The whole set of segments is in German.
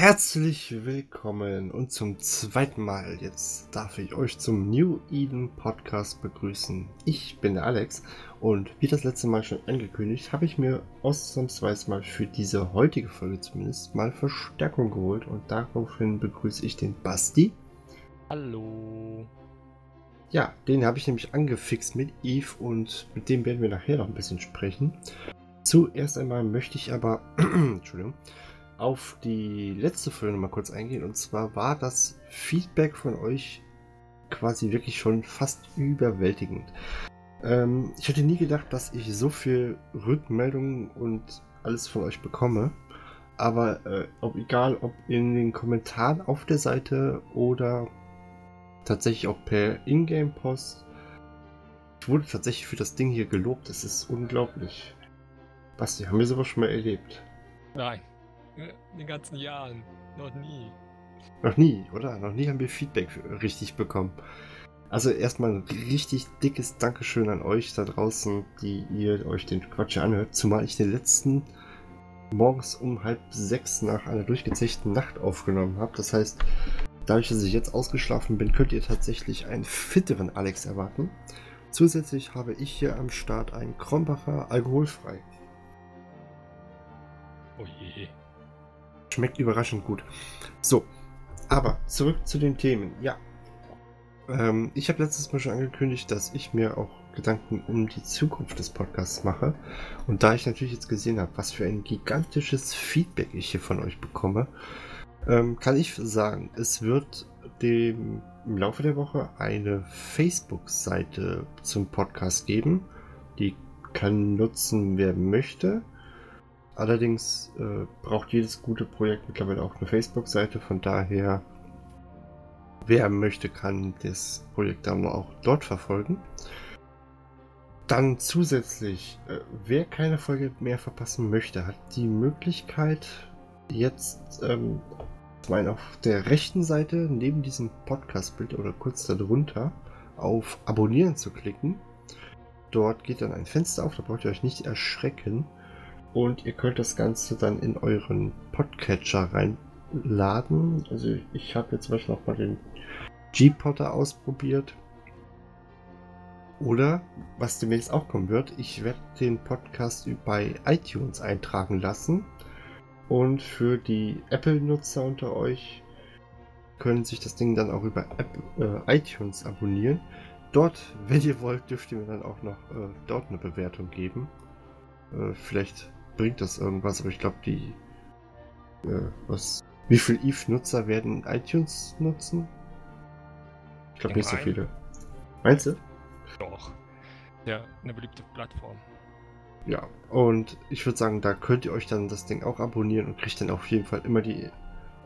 Herzlich willkommen und zum zweiten Mal jetzt darf ich euch zum New Eden Podcast begrüßen. Ich bin der Alex und wie das letzte Mal schon angekündigt, habe ich mir ausnahmsweise mal für diese heutige Folge zumindest mal Verstärkung geholt und daraufhin begrüße ich den Basti. Hallo. Ja, den habe ich nämlich angefixt mit Eve und mit dem werden wir nachher noch ein bisschen sprechen. Zuerst einmal möchte ich aber, Entschuldigung, auf die letzte Folge noch mal kurz eingehen. Und zwar war das Feedback von euch quasi wirklich schon fast überwältigend. Ähm, ich hätte nie gedacht, dass ich so viel Rückmeldungen und alles von euch bekomme. Aber äh, ob egal, ob in den Kommentaren auf der Seite oder tatsächlich auch per Ingame-Post, ich wurde tatsächlich für das Ding hier gelobt. Das ist unglaublich. Basti, haben wir sowas schon mal erlebt? Nein. In den ganzen Jahren. Noch nie. Noch nie, oder? Noch nie haben wir Feedback richtig bekommen. Also erstmal ein richtig dickes Dankeschön an euch da draußen, die ihr euch den Quatsch anhört. Zumal ich den letzten morgens um halb sechs nach einer durchgezechten Nacht aufgenommen habe. Das heißt, dadurch, dass ich jetzt ausgeschlafen bin, könnt ihr tatsächlich einen fitteren Alex erwarten. Zusätzlich habe ich hier am Start einen Kronbacher alkoholfrei. Oh je. Schmeckt überraschend gut. So, aber zurück zu den Themen. Ja. Ähm, ich habe letztes Mal schon angekündigt, dass ich mir auch Gedanken um die Zukunft des Podcasts mache. Und da ich natürlich jetzt gesehen habe, was für ein gigantisches Feedback ich hier von euch bekomme, ähm, kann ich sagen, es wird dem im Laufe der Woche eine Facebook-Seite zum Podcast geben. Die kann nutzen, wer möchte. Allerdings äh, braucht jedes gute Projekt mittlerweile auch eine Facebook-Seite, von daher, wer möchte, kann das Projekt dann auch dort verfolgen. Dann zusätzlich, äh, wer keine Folge mehr verpassen möchte, hat die Möglichkeit, jetzt ähm, meine, auf der rechten Seite neben diesem Podcast-Bild oder kurz darunter auf Abonnieren zu klicken. Dort geht dann ein Fenster auf, da braucht ihr euch nicht erschrecken. Und ihr könnt das Ganze dann in euren Podcatcher reinladen. Also ich habe jetzt zum Beispiel auch mal den G-Potter ausprobiert. Oder, was demnächst auch kommen wird, ich werde den Podcast bei iTunes eintragen lassen. Und für die Apple-Nutzer unter euch können sich das Ding dann auch über App, äh, iTunes abonnieren. Dort, wenn ihr wollt, dürft ihr mir dann auch noch äh, dort eine Bewertung geben. Äh, vielleicht bringt das irgendwas, aber ich glaube, die. Äh, was. Wie viele Eve-Nutzer werden iTunes nutzen? Ich glaube nicht so viele. Meinst du? Doch. Ja, eine beliebte Plattform. Ja, und ich würde sagen, da könnt ihr euch dann das Ding auch abonnieren und kriegt dann auf jeden Fall immer die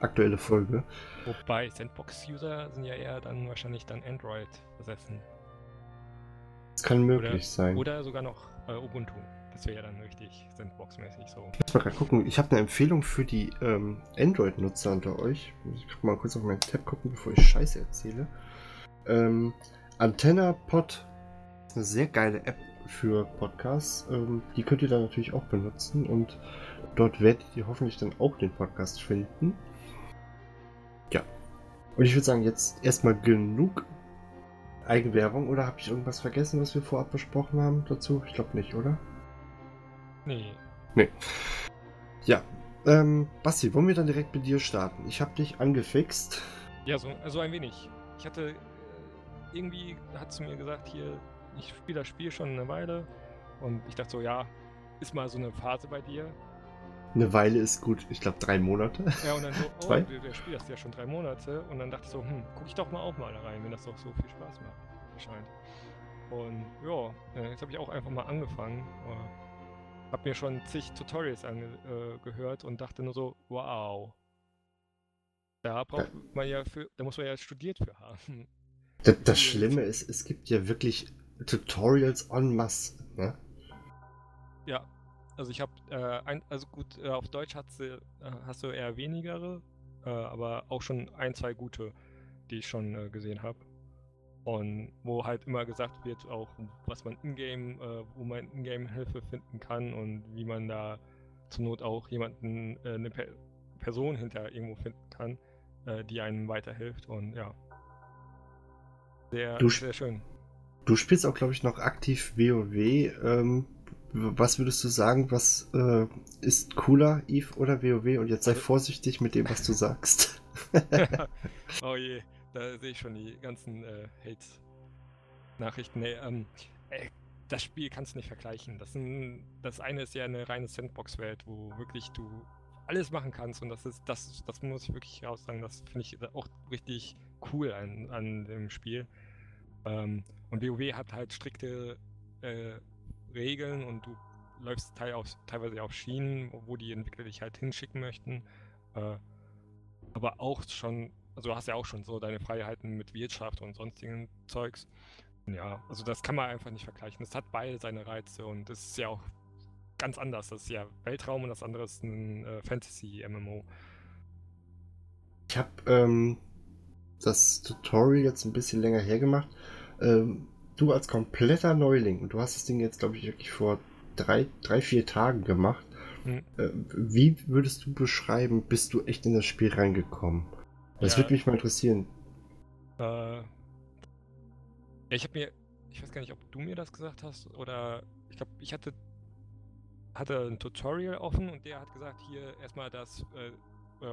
aktuelle Folge. Wobei Sandbox-User sind ja eher dann wahrscheinlich dann Android besessen. Das kann möglich oder, sein. Oder sogar noch äh, Ubuntu. Das wäre ja dann richtig Sandbox-mäßig so. Muss mal gerade gucken. Ich habe eine Empfehlung für die ähm, Android-Nutzer unter euch. Ich kann mal kurz auf meinen Tab gucken, bevor ich Scheiße erzähle. Ähm, Antenna Pod ist eine sehr geile App für Podcasts. Ähm, die könnt ihr dann natürlich auch benutzen und dort werdet ihr hoffentlich dann auch den Podcast finden. Ja. Und ich würde sagen, jetzt erstmal genug Eigenwerbung oder habe ich irgendwas vergessen, was wir vorab besprochen haben dazu? Ich glaube nicht, oder? Nee. Nee. Ja. Ähm, Basti, wollen wir dann direkt mit dir starten? Ich habe dich angefixt. Ja, so also ein wenig. Ich hatte äh, irgendwie hat sie mir gesagt, hier, ich spiele das Spiel schon eine Weile und ich dachte so, ja, ist mal so eine Phase bei dir. Eine Weile ist gut, ich glaube drei Monate. Ja, und dann so, oh, der, der spielt das ja schon drei Monate und dann dachte ich so, hm, guck ich doch mal auch mal da rein, wenn das doch so viel Spaß macht, scheint. Und ja, äh, jetzt habe ich auch einfach mal angefangen. Hab mir schon zig Tutorials angehört äh, und dachte nur so, wow. Da braucht man ja für, da muss man ja studiert für haben. Das, das Schlimme ist, es gibt ja wirklich Tutorials en masse, ne? Ja, also ich habe, äh, also gut, äh, auf Deutsch hast du, äh, hast du eher wenigere, äh, aber auch schon ein, zwei gute, die ich schon äh, gesehen habe. Und wo halt immer gesagt wird, auch was man in-game, äh, wo man in-game Hilfe finden kann und wie man da zur Not auch jemanden, eine, Person hinter irgendwo finden kann, äh, die einem weiterhilft und ja. Sehr, Du sehr schön. Du spielst auch, glaube ich, noch aktiv WoW. Ähm, was würdest du sagen, was äh, ist cooler, Eve oder WoW? Und jetzt sei Also- vorsichtig mit dem, was du sagst. oh je, da sehe ich schon die ganzen äh, Hate-Nachrichten. Nee, ähm, ey, das Spiel kannst du nicht vergleichen. Das, sind, das eine ist ja eine reine Sandbox-Welt, wo wirklich du alles machen kannst und das ist, das, das muss ich wirklich raus sagen, das finde ich auch richtig cool an, an dem Spiel. Ähm, und WoW hat halt strikte äh, Regeln und du läufst teil auf, teilweise auf Schienen, wo die Entwickler dich halt hinschicken möchten. Äh, aber auch schon, also du hast ja auch schon so deine Freiheiten mit Wirtschaft und sonstigen Zeugs. Ja, also das kann man einfach nicht vergleichen. Das hat beide seine Reize und es ist ja auch ganz anders. Das ist ja Weltraum und das andere ist ein äh, Fantasy-MMO. Ich habe ähm, das Tutorial jetzt ein bisschen länger hergemacht. Ähm, du als kompletter Neuling, und du hast das Ding jetzt, glaube ich, wirklich vor drei, drei, vier Tagen gemacht. Hm. Äh, wie würdest du beschreiben, bist du echt in das Spiel reingekommen? Das Ja. würde mich mal interessieren. Äh, ich habe mir, ich weiß gar nicht, ob du mir das gesagt hast oder ich glaube, ich hatte, hatte ein Tutorial offen und der hat gesagt, hier erstmal das, äh, äh,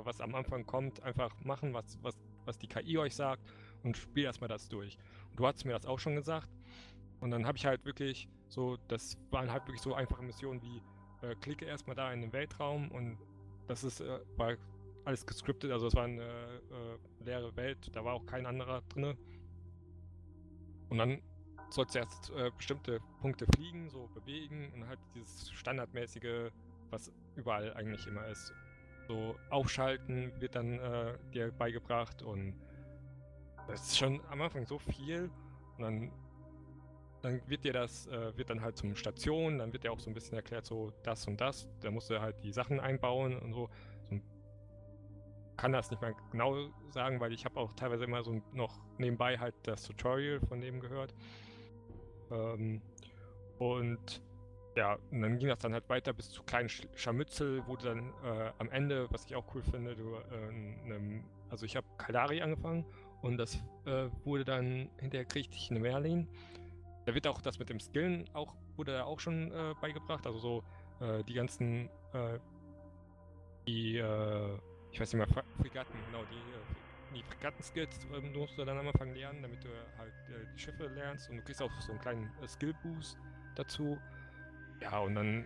was am Anfang kommt, einfach machen, was, was, was die KI euch sagt und spiel erstmal das durch. Und du hattest mir das auch schon gesagt. Und dann habe ich halt wirklich so, das waren halt wirklich so einfache Missionen wie, äh, klicke erstmal da in den Weltraum und das ist, äh, war alles gescriptet, also es war eine äh, leere Welt, da war auch kein anderer drinne. Und dann sollst du erst äh, bestimmte Punkte fliegen, so bewegen und halt dieses standardmäßige, was überall eigentlich immer ist. So aufschalten wird dann äh, dir beigebracht und das ist schon am Anfang so viel und dann dann wird dir das, äh, wird dann halt zum Station, dann wird dir auch so ein bisschen erklärt, so das und das. Da musst du halt die Sachen einbauen und so. Kann das nicht mal genau sagen, weil ich habe auch teilweise immer so noch nebenbei halt das Tutorial von dem gehört. Ähm, und ja, und dann ging das dann halt weiter bis zu kleinen Sch Scharmützel, wo du dann äh, am Ende, was ich auch cool finde, du, äh, nem, also ich habe Kaldari angefangen und das äh, wurde dann hinterher kriegte ich eine Merlin. Da wird auch das mit dem Skillen auch, wurde da auch schon äh, beigebracht. Also so äh, die ganzen, äh, die, ich weiß nicht Fra- Fregatten, genau, die, äh, die Fregatten-Skills ähm, musst du dann am Anfang lernen, damit du halt äh, die Schiffe lernst und du kriegst auch so einen kleinen äh, Skill-Boost dazu. Ja, und dann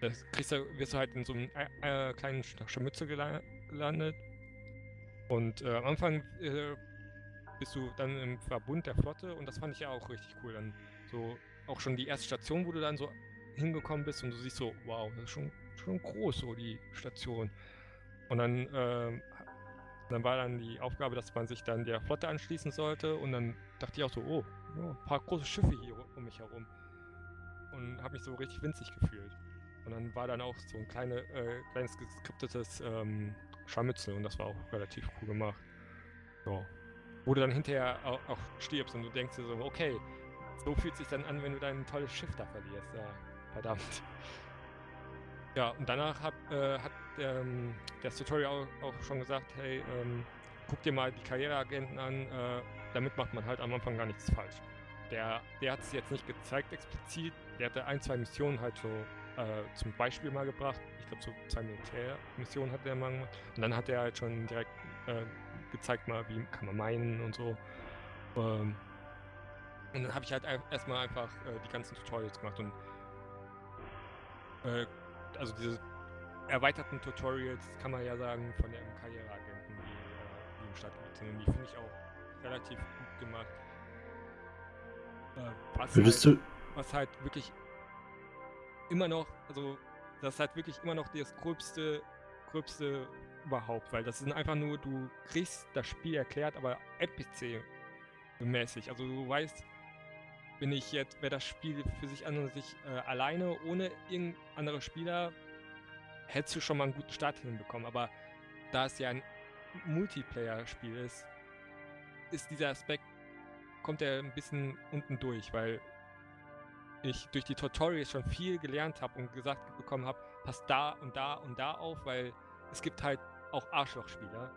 das kriegst du, wirst du halt in so einem äh, äh, kleinen Sch- Scharmützel gela gelandet. Und äh, am Anfang äh, bist du dann im Verbund der Flotte und das fand ich ja auch richtig cool. Dann so auch schon die erste Station, wo du dann so hingekommen bist und du siehst so, wow, das ist schon, schon groß, so die Station. Und dann, ähm, dann war dann die Aufgabe, dass man sich dann der Flotte anschließen sollte und dann dachte ich auch so, oh, ein paar große Schiffe hier um mich herum. Und habe mich so richtig winzig gefühlt. Und dann war dann auch so ein kleine, äh, kleines geskriptetes ähm, Scharmützel und das war auch relativ cool gemacht. So wo du dann hinterher auch, auch stirbst und du denkst dir so, okay, so fühlt sich dann an, wenn du dein tolles Schiff da verlierst. Ja, verdammt. Ja, und danach hab, äh, hat ähm, das Tutorial auch, schon gesagt, hey, ähm, guck dir mal die Karriereagenten an, äh, damit macht man halt am Anfang gar nichts falsch. Der, der hat es jetzt nicht gezeigt explizit, der hatte ein, zwei Missionen halt so äh, zum Beispiel mal gebracht. Ich glaube, so zwei Militärmissionen hat er mal gemacht. Und dann hat er halt schon direkt äh, gezeigt mal, wie kann man meinen und so. Ähm, und dann habe ich halt erstmal einfach äh, die ganzen Tutorials gemacht und äh, also diese erweiterten Tutorials kann man ja sagen von den Karriereagenten, die, äh, die im Stadtgebiet sind. Und die finde ich auch relativ gut gemacht. Äh, was Würdest halt, du. was halt wirklich immer noch, also das ist halt wirklich immer noch das gröbste, gröbste überhaupt, weil das sind einfach nur, du kriegst das Spiel erklärt, aber NPC-mäßig. Also du weißt, wenn ich jetzt, wer das Spiel für sich an und sich äh, alleine, ohne irgendein anderer Spieler, hättest du schon mal einen guten Start hinbekommen. Aber da es ja ein Multiplayer-Spiel ist, ist dieser Aspekt, kommt er ein bisschen unten durch, weil ich durch die Tutorials schon viel gelernt habe und gesagt bekommen habe, passt da und da und da auf, weil es gibt halt auch Arschlochspieler,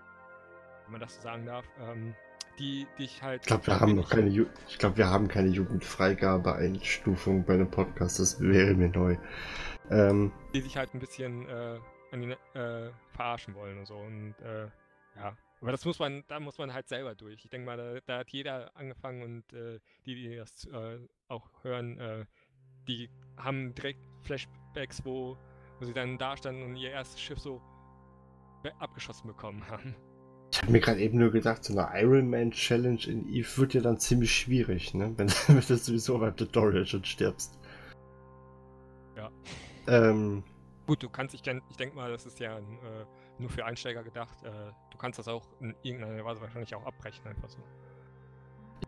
wenn man das so sagen darf, ähm, die dich halt. Ich glaube, wir haben noch keine, Ju ich glaube, wir haben keine Jugendfreigabe-Einstufung bei einem Podcast. Das wäre mir neu. Ähm, die sich halt ein bisschen äh, an die, äh, verarschen wollen und so und äh, ja. Aber das muss man, da muss man halt selber durch. Ich denke mal, da, da, hat jeder angefangen und äh, die, die das äh, auch hören, äh, die haben direkt Flashbacks, wo, wo sie dann da standen und ihr erstes Schiff so abgeschossen bekommen haben. Ich habe mir gerade eben nur gedacht, so eine Ironman Challenge in Eve wird ja dann ziemlich schwierig, ne? Wenn, wenn du sowieso beim Tutorial schon stirbst. Ja. Ähm, Gut, du kannst, ich, ich denke mal, das ist ja äh, nur für Einsteiger gedacht. Äh, du kannst das auch in irgendeiner Weise wahrscheinlich auch abbrechen, einfach so.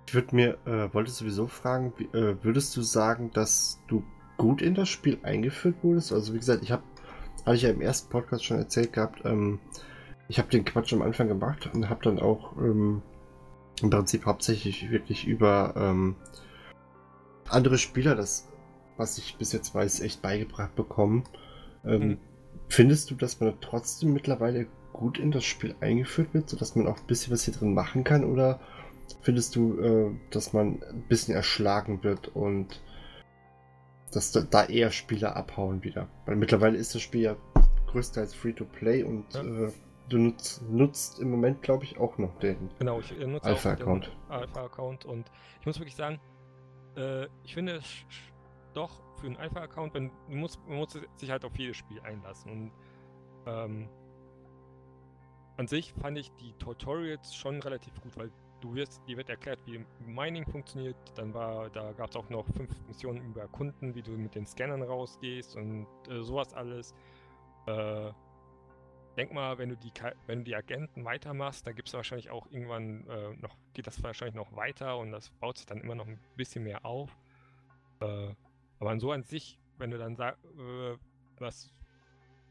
Ich würde mir, äh, wollte sowieso fragen, wie, äh, würdest du sagen, dass du gut in das Spiel eingeführt wurdest? Also wie gesagt, ich habe, hatte ich ja im ersten Podcast schon erzählt gehabt, ähm, ich habe den Quatsch am Anfang gemacht und habe dann auch ähm, im Prinzip hauptsächlich wirklich über ähm, andere Spieler das, was ich bis jetzt weiß, echt beigebracht bekommen. Ähm, mhm. Findest du, dass man trotzdem mittlerweile gut in das Spiel eingeführt wird, sodass man auch ein bisschen was hier drin machen kann? Oder findest du, äh, dass man ein bisschen erschlagen wird und dass da, eher Spieler abhauen wieder? Weil mittlerweile ist das Spiel ja größtenteils Free-to-Play und ja. äh, du nutzt, nutzt, im Moment, glaube ich, auch noch den genau, ich, äh, nutze Alpha-Account. Alpha-Account und ich muss wirklich sagen, äh, ich finde es doch für einen Alpha-Account, du musst, man muss sich halt auf jedes Spiel einlassen. Und ähm, an sich fand ich die Tutorials schon relativ gut, weil du wirst, dir wird erklärt, wie Mining funktioniert. Dann war, da gab es auch noch fünf Missionen über Kunden, wie du mit den Scannern rausgehst und äh, sowas alles. Äh, denk mal, wenn du die, wenn du die Agenten weitermachst, da gibt es wahrscheinlich auch irgendwann äh, noch, geht das wahrscheinlich noch weiter und das baut sich dann immer noch ein bisschen mehr auf. Äh, aber so an sich, wenn du dann sagst, äh, was,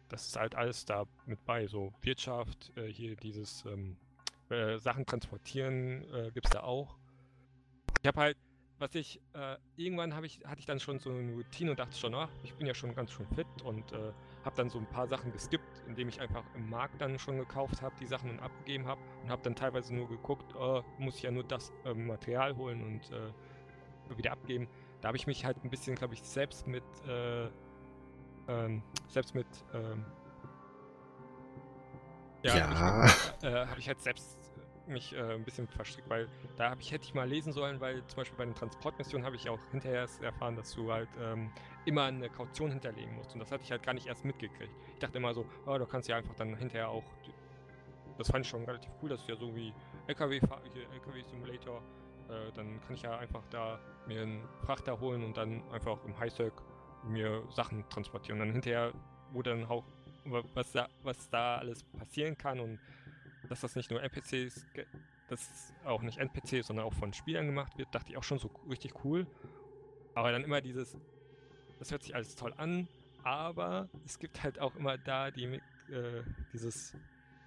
das ist halt alles da mit bei, so Wirtschaft, äh, hier dieses ähm, äh, Sachen transportieren äh, gibt es da auch. Ich habe halt, was ich, äh, irgendwann habe ich, hatte ich dann schon so eine Routine und dachte schon, ach, ich bin ja schon ganz schön fit und habe dann so ein paar Sachen geskippt, indem ich einfach im Markt dann schon gekauft habe, die Sachen und abgegeben habe und habe dann teilweise nur geguckt, oh, muss ich ja nur das ähm, Material holen und äh, wieder abgeben da habe ich mich halt ein bisschen, glaube ich, selbst mit, äh, ähm, selbst mit, ähm, ja, ja. Habe ich, äh, hab ich, halt selbst mich äh, ein bisschen verstrickt, weil da ich hätte ich mal lesen sollen, weil zum Beispiel bei den Transportmissionen habe ich auch hinterher erfahren, dass du halt ähm, immer eine Kaution hinterlegen musst und das hatte ich halt gar nicht erst mitgekriegt. Ich dachte immer so, oh, du kannst ja einfach dann hinterher auch, das fand ich schon relativ cool, dass du ja so wie LKW, LKW äh, dann kann ich ja einfach da mir einen Frachter holen und dann einfach im Highsec mir Sachen transportieren. Und dann hinterher, wo dann auch, was da, was da alles passieren kann und dass das nicht nur NPCs, dass auch nicht NPCs, sondern auch von Spielern gemacht wird, dachte ich auch schon so richtig cool. Aber dann immer dieses, das hört sich alles toll an, aber es gibt halt auch immer da die, äh, dieses,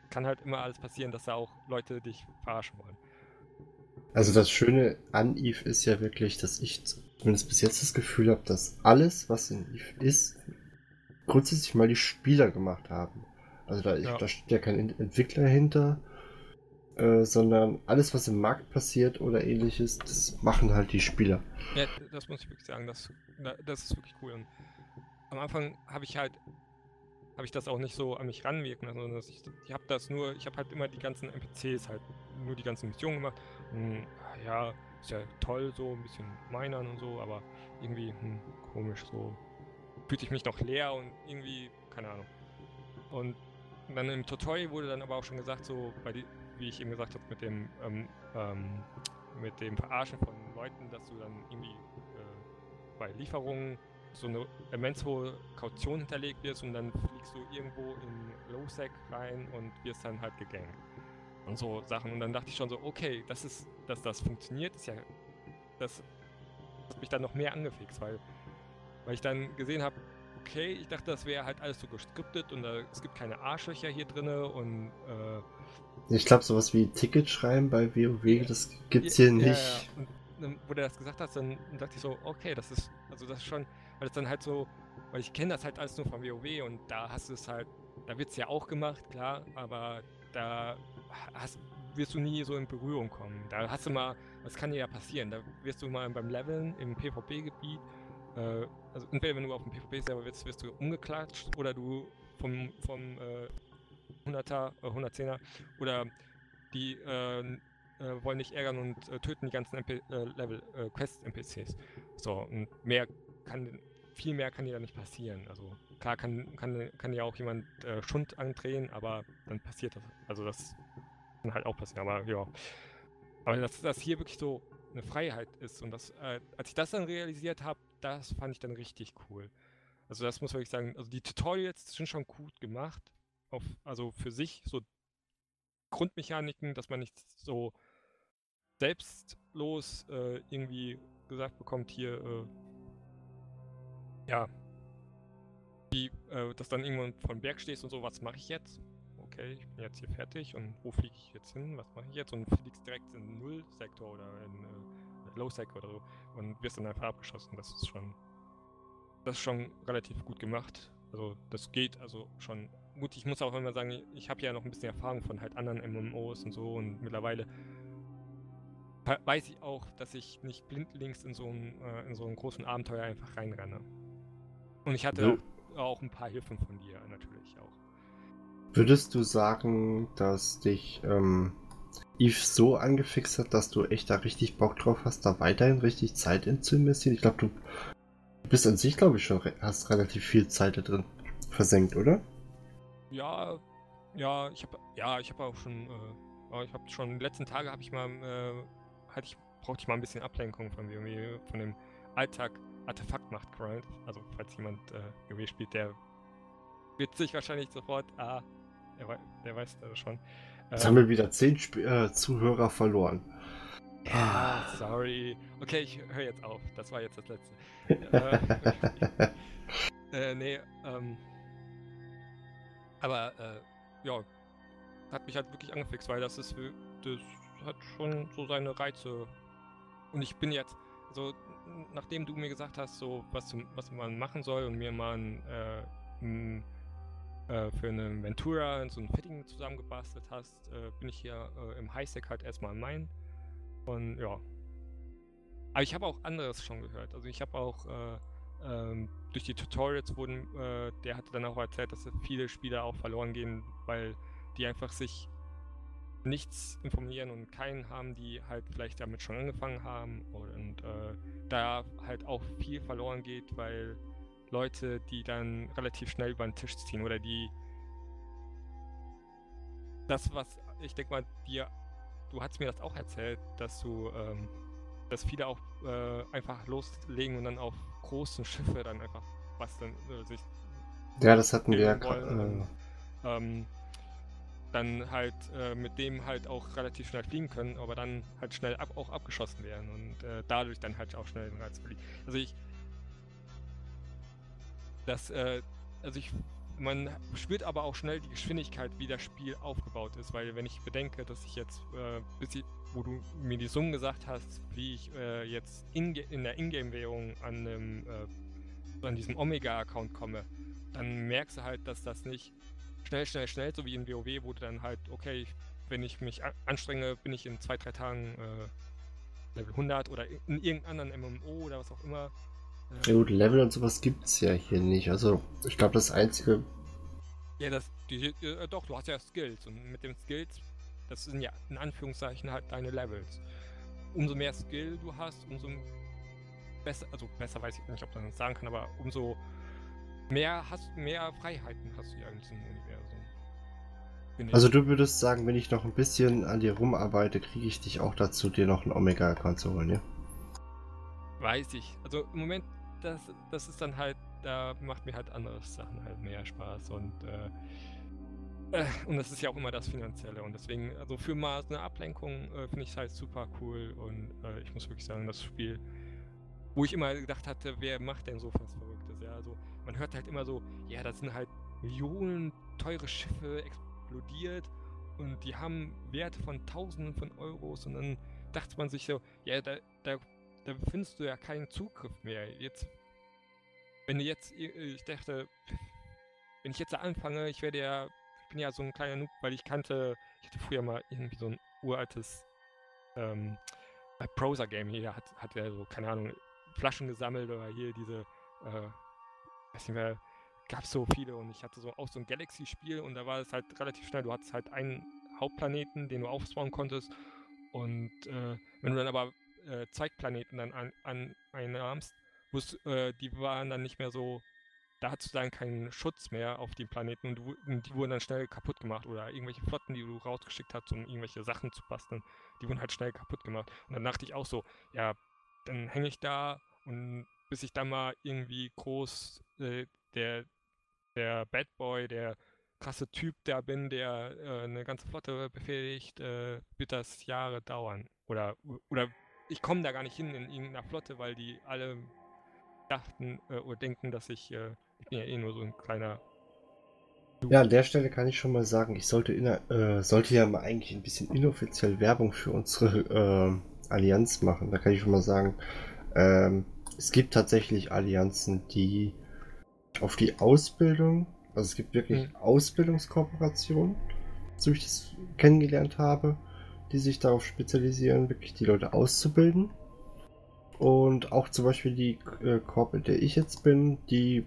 kann halt immer alles passieren, dass da auch Leute dich verarschen wollen. Also das Schöne an Eve ist ja wirklich, dass ich zumindest bis jetzt das Gefühl habe, dass alles, was in Eve ist, grundsätzlich mal die Spieler gemacht haben. Also da, ja. da steht ja kein Entwickler hinter, äh, sondern alles, was im Markt passiert oder ähnliches, das machen halt die Spieler. Ja, das muss ich wirklich sagen, das, das ist wirklich cool. Und am Anfang habe ich halt habe ich das auch nicht so an mich ranwirken lassen, sondern ich, ich habe das nur, ich habe halt immer die ganzen NPCs halt, nur die ganzen Missionen gemacht. Und, ja, ist ja toll so, ein bisschen minern und so, aber irgendwie hm, komisch so. Fühlte ich mich noch leer und irgendwie, keine Ahnung. Und dann im Tutorial wurde dann aber auch schon gesagt, so, die, wie ich eben gesagt habe, mit dem, ähm, ähm, mit dem Verarschen von Leuten, dass du dann irgendwie äh, bei Lieferungen so eine immens hohe Kaution hinterlegt wirst und dann fliegst du irgendwo in Low-Sec rein und wirst dann halt gegangt. Und so Sachen. Und dann dachte ich schon so, okay, das ist, dass das funktioniert, ist ja. Das hat mich dann noch mehr angefixt, weil, weil ich dann gesehen habe, okay, ich dachte, das wäre halt alles so geskriptet und da, es gibt keine Arschlöcher hier drin und äh, ich glaube, sowas wie Ticket schreiben bei WoW, das gibt's ja, hier nicht. Ja, ja. Und dann, wo du das gesagt hast, dann dachte ich so, okay, das ist, also das ist schon, weil es dann halt so, weil ich kenne das halt alles nur von WoW und da hast du es halt, da wird es ja auch gemacht, klar, aber da hast, wirst du nie so in Berührung kommen. Da hast du mal, das kann dir ja passieren, da wirst du mal beim Leveln im PvP-Gebiet, äh, also entweder wenn du auf dem PvP-Server wirst, wirst du umgeklatscht oder du vom, vom äh, 100er, äh, 110er oder die äh, äh, wollen dich ärgern und äh, töten die ganzen MP äh, Level äh, Quest-NPCs. So, und mehr kann, viel mehr kann dir da nicht passieren. Also klar kann, kann, kann ja auch jemand Schund andrehen, aber dann passiert das. Also das kann halt auch passieren. Aber ja. Aber dass das hier wirklich so eine Freiheit ist und das, als ich das dann realisiert habe, das fand ich dann richtig cool. Also das muss ich sagen, also die Tutorials sind schon gut gemacht. Auf, also für sich so Grundmechaniken, dass man nicht so selbstlos äh, irgendwie gesagt bekommt, hier, äh, ja, wie, äh, dass dann irgendwann von Berg stehst und so, was mache ich jetzt? Okay, ich bin jetzt hier fertig und wo fliege ich jetzt hin? Was mache ich jetzt? Und fliegst direkt in Null-Sektor oder in äh, Low-Sektor oder so und wirst dann einfach abgeschossen. Das ist schon, das ist schon relativ gut gemacht. Also das geht also schon gut. Ich muss auch immer sagen, ich habe ja noch ein bisschen Erfahrung von halt anderen MMOs und so und mittlerweile weiß ich auch, dass ich nicht blindlings in so einen, äh, in so einen großen Abenteuer einfach reinrenne. Und ich hatte Will auch ein paar Hilfen von dir natürlich auch. Würdest du sagen, dass dich ähm, Eve so angefixt hat, dass du echt da richtig Bock drauf hast, da weiterhin richtig Zeit in zu investieren? Ich glaube, du bist an sich, glaube ich, schon re hast relativ viel Zeit da drin versenkt, oder? Ja, ja, ich habe ja, ich habe auch schon, äh, ich habe schon den letzten Tagen habe ich mal äh, hatte ich, brauchte ich mal ein bisschen Ablenkung von WoW, von dem Alltag Artefakt macht Grind. Also falls jemand äh, WoW spielt, der wird sich wahrscheinlich sofort, ah, der, der weiß das schon. Jetzt ähm, haben wir wieder zehn Sp äh, Zuhörer verloren. Ja, sorry. Okay, ich höre jetzt auf. Das war jetzt das letzte. äh, äh, nee, ähm. Aber, äh, ja. Hat mich halt wirklich angefixt, weil das ist, das hat schon so seine Reize. Und ich bin jetzt, so, nachdem du mir gesagt hast, so, was, was man machen soll und mir mal ein, äh, ein, äh, für eine Ventura so ein Fitting zusammengebastelt hast, äh, bin ich hier äh, im Highsec halt erstmal in Main. Und ja. Aber ich habe auch anderes schon gehört. Also ich habe auch äh, ähm, durch die Tutorials wurden, äh, der hatte dann auch erzählt, dass viele Spieler auch verloren gehen, weil die einfach sich nichts informieren und keinen haben, die halt vielleicht damit schon angefangen haben und äh, da halt auch viel verloren geht, weil Leute, die dann relativ schnell über den Tisch ziehen oder die das, was ich denke mal, dir, du hast mir das auch erzählt, dass du, ähm, dass viele auch äh, einfach loslegen und dann auf großen Schiffe dann einfach was dann äh, sich ja, das hatten wir ja gerade. Ähm, dann halt äh, mit dem halt auch relativ schnell fliegen können, aber dann halt schnell ab, auch abgeschossen werden und äh, dadurch dann halt auch schnell den Reiz verlieren. Also ich. Das, äh, also ich. Man spürt aber auch schnell die Geschwindigkeit, wie das Spiel aufgebaut ist, weil wenn ich bedenke, dass ich jetzt, äh, bis ich, wo du mir die Summen gesagt hast, wie ich äh, jetzt in, in der Ingame-Währung an, einem, äh, an diesem Omega-Account komme, dann merkst du halt, dass das nicht schnell, schnell, schnell, so wie in WoW, wo du dann halt, okay, wenn ich mich anstrenge, bin ich in zwei, drei Tagen äh, Level 100 oder in irgendeinem anderen MMO oder was auch immer. Ja gut, Level und sowas gibt es ja hier nicht. Also ich glaube, das Einzige... Ja, das, die, äh, doch, du hast ja Skills und mit den Skills, das sind ja in Anführungszeichen halt deine Levels. Umso mehr Skill du hast, umso besser, also besser weiß ich nicht, ob man das sagen kann, aber umso mehr hast mehr Freiheiten hast du ja in diesem Universum. Also du würdest sagen, wenn ich noch ein bisschen an dir rumarbeite, kriege ich dich auch dazu, dir noch einen Omega-Account zu holen, ja? Weiß ich. Also im Moment, das, das ist dann halt, da macht mir halt andere Sachen halt mehr Spaß und äh, äh, und das ist ja auch immer das Finanzielle und deswegen, also für mal eine Ablenkung äh, finde ich es halt super cool und äh, ich muss wirklich sagen, das Spiel, wo ich immer gedacht hatte, wer macht denn so was Verrücktes, ja, also man hört halt immer so, ja, das sind halt Millionen teure Schiffe explodiert und die haben Werte von Tausenden von Euros und dann dachte man sich so, ja, da, da, da findest du ja keinen Zugriff mehr. Jetzt, wenn du jetzt, ich dachte, wenn ich jetzt da anfange, ich werde ja, ich bin ja so ein kleiner Noob, weil ich kannte, ich hatte früher mal irgendwie so ein uraltes ähm, Prosa-Game. Hier hat, hat er so, keine Ahnung, Flaschen gesammelt oder hier diese, äh, weiß nicht mehr, gab es so viele und ich hatte so auch so ein Galaxy-Spiel und da war es halt relativ schnell. Du hattest halt einen Hauptplaneten, den du aufspawnen konntest und äh, wenn du dann aber äh, Zweigplaneten dann an, an einnahmst, äh, die waren dann nicht mehr so, da hattest du dann keinen Schutz mehr auf den Planeten und, du, und, die wurden dann schnell kaputt gemacht oder irgendwelche Flotten, die du rausgeschickt hast, um irgendwelche Sachen zu basteln, die wurden halt schnell kaputt gemacht. Und dann dachte ich auch so, ja, dann hänge ich da und bis ich dann mal irgendwie groß äh, der, der Bad Boy, der krasse Typ da bin, der äh, eine ganze Flotte befehligt, äh, wird das Jahre dauern. Oder, oder ich komme da gar nicht hin in irgendeiner Flotte, weil die alle dachten äh, oder denken, dass ich, äh, ich bin ja eh nur so ein kleiner. Ja, an der Stelle kann ich schon mal sagen, ich sollte, äh, sollte ja mal eigentlich ein bisschen inoffiziell Werbung für unsere äh, Allianz machen. Da kann ich schon mal sagen, ähm, es gibt tatsächlich Allianzen, die auf die Ausbildung, also es gibt wirklich mhm. Ausbildungskooperationen, so wie ich das kennengelernt habe, die sich darauf spezialisieren, wirklich die Leute auszubilden. Und auch zum Beispiel die äh, Korb, in der ich jetzt bin, die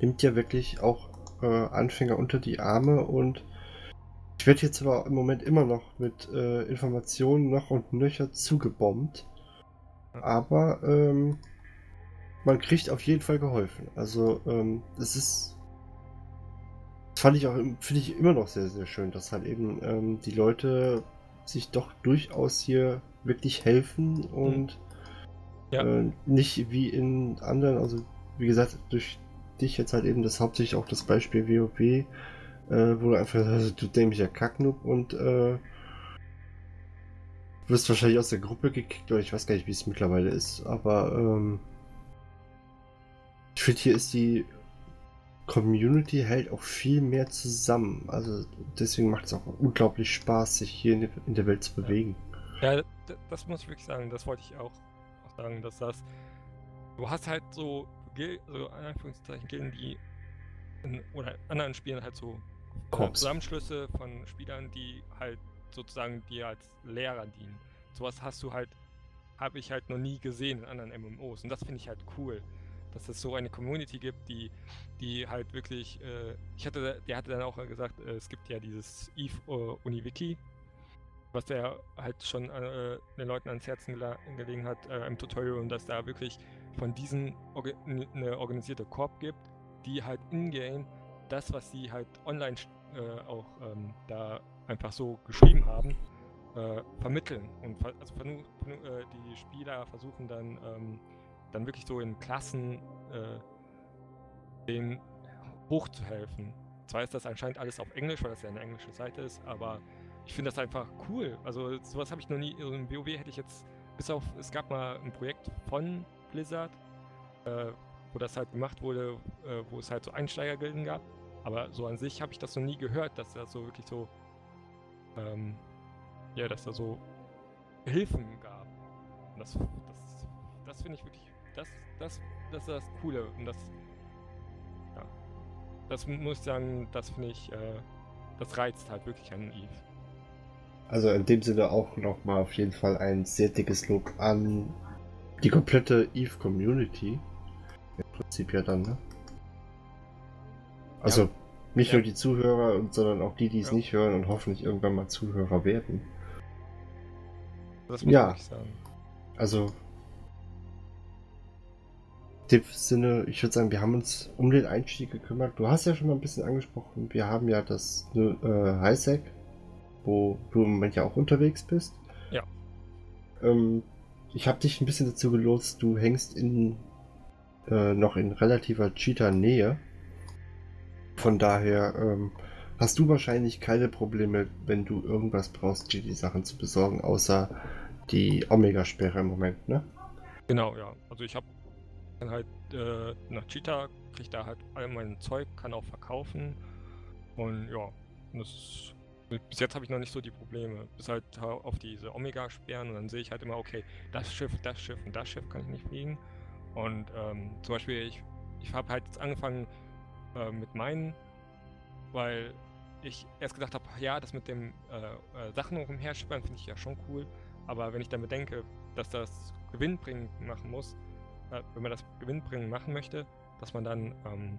nimmt ja wirklich auch äh, Anfänger unter die Arme und ich werde jetzt aber im Moment immer noch mit äh, Informationen noch und nöcher zugebombt. Aber ähm, man kriegt auf jeden Fall geholfen. Also ähm, das ist das fand ich auch finde ich immer noch sehr sehr schön, dass halt eben ähm, die Leute sich doch durchaus hier wirklich helfen und ja. äh, nicht wie in anderen, also wie gesagt, durch dich jetzt halt eben das hauptsächlich auch das Beispiel WoW, äh, wo du einfach also, du dämlicher Kacknoob und äh, wirst wahrscheinlich aus der Gruppe gekickt oder ich weiß gar nicht, wie es mittlerweile ist, aber ähm, ich finde, hier ist die Community hält auch viel mehr zusammen. Also deswegen macht es auch unglaublich Spaß, sich hier in der Welt zu bewegen. Ja, das muss ich wirklich sagen. Das wollte ich auch sagen, dass das. Du hast halt so, so in Anführungszeichen Gilden, die in, oder anderen Spielen halt so äh, Zusammenschlüsse von Spielern, die halt sozusagen dir als Lehrer dienen. Sowas hast du halt, habe ich halt noch nie gesehen in anderen MMOs. Und das finde ich halt cool dass es so eine Community gibt, die, die halt wirklich, äh, ich hatte, der hatte dann auch gesagt, äh, es gibt ja dieses Eve uh, Uniwiki, was der halt schon äh, den Leuten ans Herzen gelegen hat äh, im Tutorial und dass da wirklich von diesen Orga eine organisierte Korb gibt, die halt in-game das, was sie halt online äh, auch ähm, da einfach so geschrieben haben, äh, vermitteln. Und ver also die Spieler versuchen dann ähm, dann wirklich so in Klassen äh, denen hochzuhelfen. Zwar ist das anscheinend alles auf Englisch, weil das ja eine englische Seite ist, aber ich finde das einfach cool. Also sowas habe ich noch nie, also im WoW hätte ich jetzt, bis auf, es gab mal ein Projekt von Blizzard, äh, wo das halt gemacht wurde, äh, wo es halt so Einsteigergilden gab. Aber so an sich habe ich das noch nie gehört, dass das so wirklich so, ähm, ja, dass da so Hilfen gab. Und das, das, das finde ich wirklich das, das, das ist das Coole. Und das, ja, das muss ich sagen, das finde ich, äh, das reizt halt wirklich an Eve. Also in dem Sinne auch nochmal auf jeden Fall ein sehr dickes Lob an die komplette Eve Community. Im Prinzip ja dann, ne? Also ja. nicht ja. nur die Zuhörer, sondern auch die, die es ja. nicht hören und hoffentlich irgendwann mal Zuhörer werden. Das muss ja. ich sagen. Also dem Sinne, ich würde sagen, wir haben uns um den Einstieg gekümmert. Du hast ja schon mal ein bisschen angesprochen, wir haben ja das äh, Highsec, wo du im Moment ja auch unterwegs bist. Ja. Ähm, ich habe dich ein bisschen dazu gelotst, du hängst in äh, noch in relativer Cheetah-Nähe. Von daher ähm, hast du wahrscheinlich keine Probleme, wenn du irgendwas brauchst, GT-Sachen zu besorgen, außer die Omega-Sperre im Moment, ne? Genau, ja. Also ich habe halt äh, nach Cheetah, kriegt da halt all mein Zeug, kann auch verkaufen. Und ja, das, bis jetzt habe ich noch nicht so die Probleme. Bis halt auf diese Omega-Sperren und dann sehe ich halt immer, okay, das Schiff, das Schiff und das Schiff kann ich nicht fliegen. Und ähm, zum Beispiel, ich, ich habe halt jetzt angefangen äh, mit meinen weil ich erst gedacht habe, ja, das mit dem äh, äh, Sachen umherschippern finde ich ja schon cool, aber wenn ich dann bedenke, dass das gewinnbringend machen muss, äh, wenn man das gewinnbringend machen möchte, dass man dann ähm,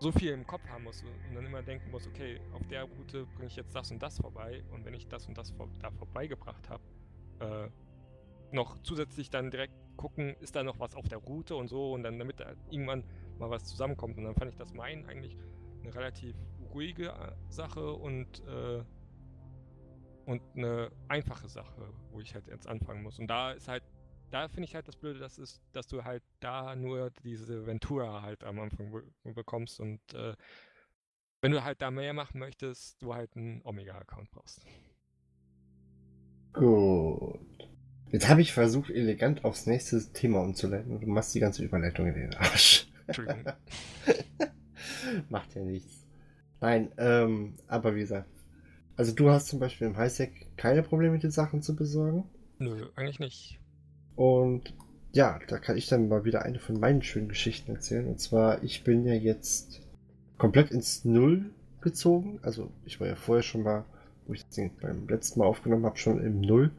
so viel im Kopf haben muss und dann immer denken muss, okay, auf der Route bringe ich jetzt das und das vorbei und wenn ich das und das vor, da vorbeigebracht habe, äh, noch zusätzlich dann direkt gucken, ist da noch was auf der Route und so und dann damit da irgendwann mal was zusammenkommt und dann fand ich das meinen eigentlich eine relativ ruhige äh, Sache und äh, und eine einfache Sache, wo ich halt jetzt anfangen muss und da ist halt da finde ich halt das Blöde, dass, ist, dass du halt da nur diese Ventura halt am Anfang be bekommst und äh, wenn du halt da mehr machen möchtest, du halt einen Omega-Account brauchst. Gut. Jetzt habe ich versucht, elegant aufs nächste Thema umzuleiten und du machst die ganze Überleitung in den Arsch. Entschuldigung. Macht ja nichts. Nein, ähm, aber wie gesagt. Also du hast zum Beispiel im Highsec keine Probleme, die Sachen zu besorgen? Nö, eigentlich nicht. Und ja, da kann ich dann mal wieder eine von meinen schönen Geschichten erzählen. Und zwar, ich bin ja jetzt komplett ins Null gezogen. Also ich war ja vorher schon mal, wo ich das beim letzten Mal aufgenommen habe, schon im Null.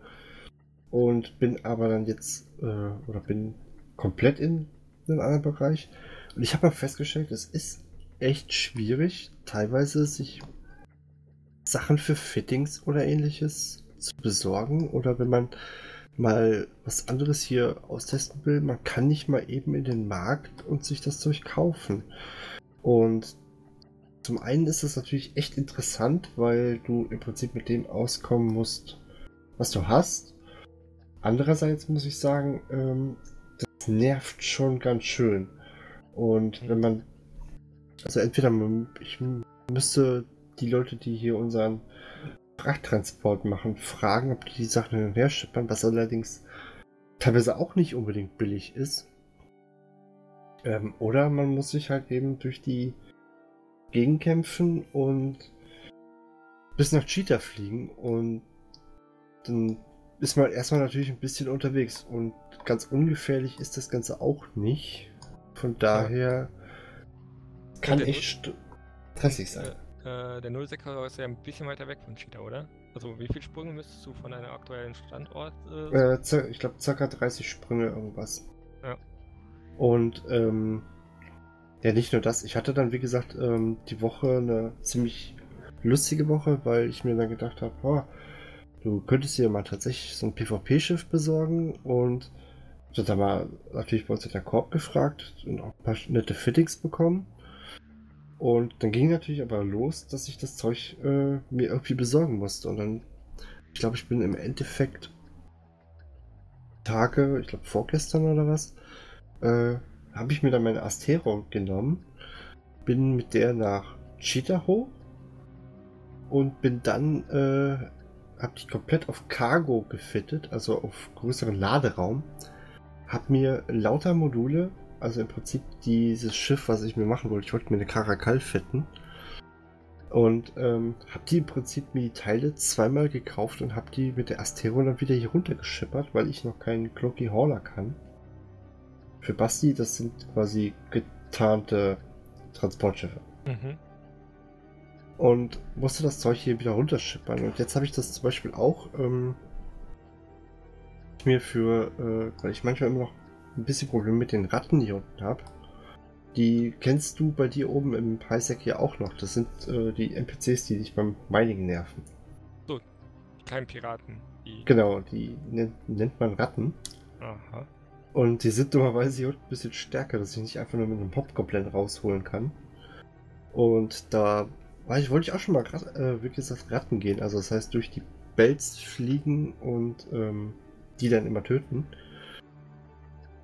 Und bin aber dann jetzt, äh, oder bin komplett in einem anderen Bereich. Und ich habe mal festgestellt, es ist echt schwierig, teilweise sich Sachen für Fittings oder ähnliches zu besorgen. Oder wenn man mal was anderes hier austesten will, man kann nicht mal eben in den Markt und sich das Zeug kaufen. Und zum einen ist das natürlich echt interessant, weil du im Prinzip mit dem auskommen musst, was du hast. Andererseits muss ich sagen, ähm, das nervt schon ganz schön. Und wenn man, also entweder man, ich müsste die Leute, die hier unseren Frachttransport machen, fragen, ob die die Sachen hin und her schippern, was allerdings teilweise auch nicht unbedingt billig ist. Ähm, oder man muss sich halt eben durch die Gegend kämpfen und bis nach Cheetah fliegen und dann ist man erstmal natürlich ein bisschen unterwegs und ganz ungefährlich ist das Ganze auch nicht. Von daher kann echt stressig sein. Äh, der 06er ist ja ein bisschen weiter weg von Cheetah, oder? Also wie viele Sprünge müsstest du von deinem aktuellen Standort? Äh, äh, ich glaube ca. 30 Sprünge irgendwas. Ja. Und ähm, ja, nicht nur das. Ich hatte dann, wie gesagt, ähm, die Woche eine ziemlich lustige Woche, weil ich mir dann gedacht habe, oh, du könntest dir mal tatsächlich so ein PvP-Schiff besorgen und ich habe dann mal natürlich bei uns in der Korb gefragt und auch ein paar nette Fittings bekommen. Und dann ging natürlich aber los, dass ich das Zeug äh, mir irgendwie besorgen musste. Und dann, ich glaube, ich bin im Endeffekt Tage, ich glaube vorgestern oder was, äh, habe ich mir dann meine Astero genommen, bin mit der nach Cheetah und bin dann, äh, habe die komplett auf Cargo gefittet, also auf größeren Laderaum, habe mir lauter Module also im Prinzip dieses Schiff, was ich mir machen wollte. Ich wollte mir eine Karakal fetten. Und ähm, habe die im Prinzip mir die Teile zweimal gekauft und habe die mit der Astero dann wieder hier runtergeschippert, weil ich noch keinen Cloaky Hauler kann. Für Basti, das sind quasi getarnte Transportschiffe. Mhm. Und musste das Zeug hier wieder runterschippern. Und jetzt habe ich das zum Beispiel auch ähm, mir für, äh, weil ich manchmal immer noch ein bisschen Problem mit den Ratten hier unten habe. Die kennst du bei dir oben im Highsec hier auch noch. Das sind äh, die NPCs, die dich beim Mining nerven. So, die kleinen Piraten. Die... Genau, die nennt, nennt man Ratten. Aha. Und die sind dummerweise hier unten ein bisschen stärker, dass ich nicht einfach nur mit einem Popgoblin rausholen kann. Und da ich, wollte ich auch schon mal äh, wirklich gesagt Ratten gehen. Also das heißt durch die Bells fliegen und ähm, die dann immer töten.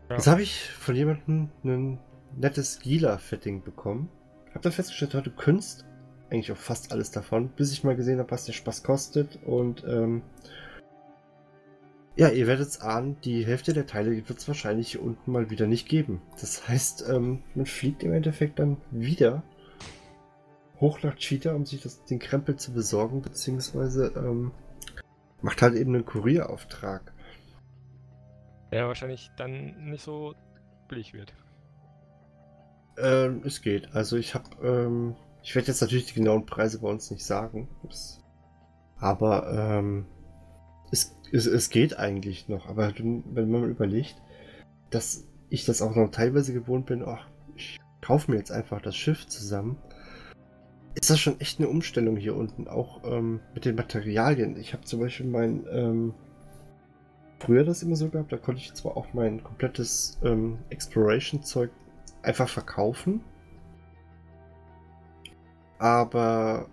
Ja. Jetzt habe ich von jemandem ein nettes Gila-Fitting bekommen. Hab dann festgestellt, du könntest eigentlich auch fast alles davon, bis ich mal gesehen habe, was der Spaß kostet. Und ähm, ja, ihr werdet es ahnen, die Hälfte der Teile wird es wahrscheinlich hier unten mal wieder nicht geben. Das heißt, ähm, man fliegt im Endeffekt dann wieder hoch nach Cheetah, um sich das, den Krempel zu besorgen, beziehungsweise ähm, macht halt eben einen Kurierauftrag. Der wahrscheinlich dann nicht so billig wird. Ähm, es geht. Also ich habe, ähm, ich werde jetzt natürlich die genauen Preise bei uns nicht sagen. Das, aber ähm, es, es, es geht eigentlich noch. Aber wenn man überlegt, dass ich das auch noch teilweise gewohnt bin, ach, ich kaufe mir jetzt einfach das Schiff zusammen, ist das schon echt eine Umstellung hier unten. Auch ähm, mit den Materialien. Ich habe zum Beispiel mein ähm, früher das immer so gehabt, da konnte ich zwar auch mein komplettes ähm, Exploration-Zeug einfach verkaufen. Aber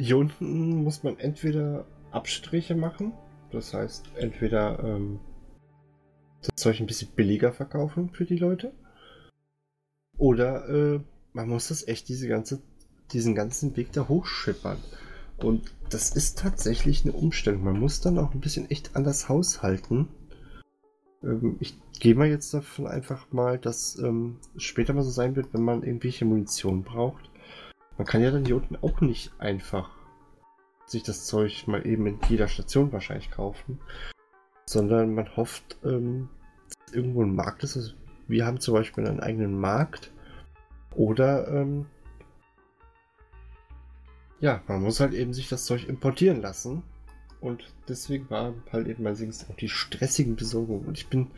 hier unten muss man entweder Abstriche machen, das heißt entweder ähm, das Zeug ein bisschen billiger verkaufen für die Leute, oder äh, man muss das echt diese ganze, diesen ganzen Weg da hochschippern. Und das ist tatsächlich eine Umstellung. Man muss dann auch ein bisschen echt anders haushalten. Ähm, ich gehe mal jetzt davon einfach mal, dass ähm, später mal so sein wird, wenn man irgendwelche Munition braucht. Man kann ja dann hier unten auch nicht einfach sich das Zeug mal eben in jeder Station wahrscheinlich kaufen, sondern man hofft, ähm, dass irgendwo ein Markt ist. Also wir haben zum Beispiel einen eigenen Markt oder ähm, ja, man muss halt eben sich das Zeug importieren lassen. Und deswegen war halt eben allerdings auch die stressigen Besorgungen. Und ich bin,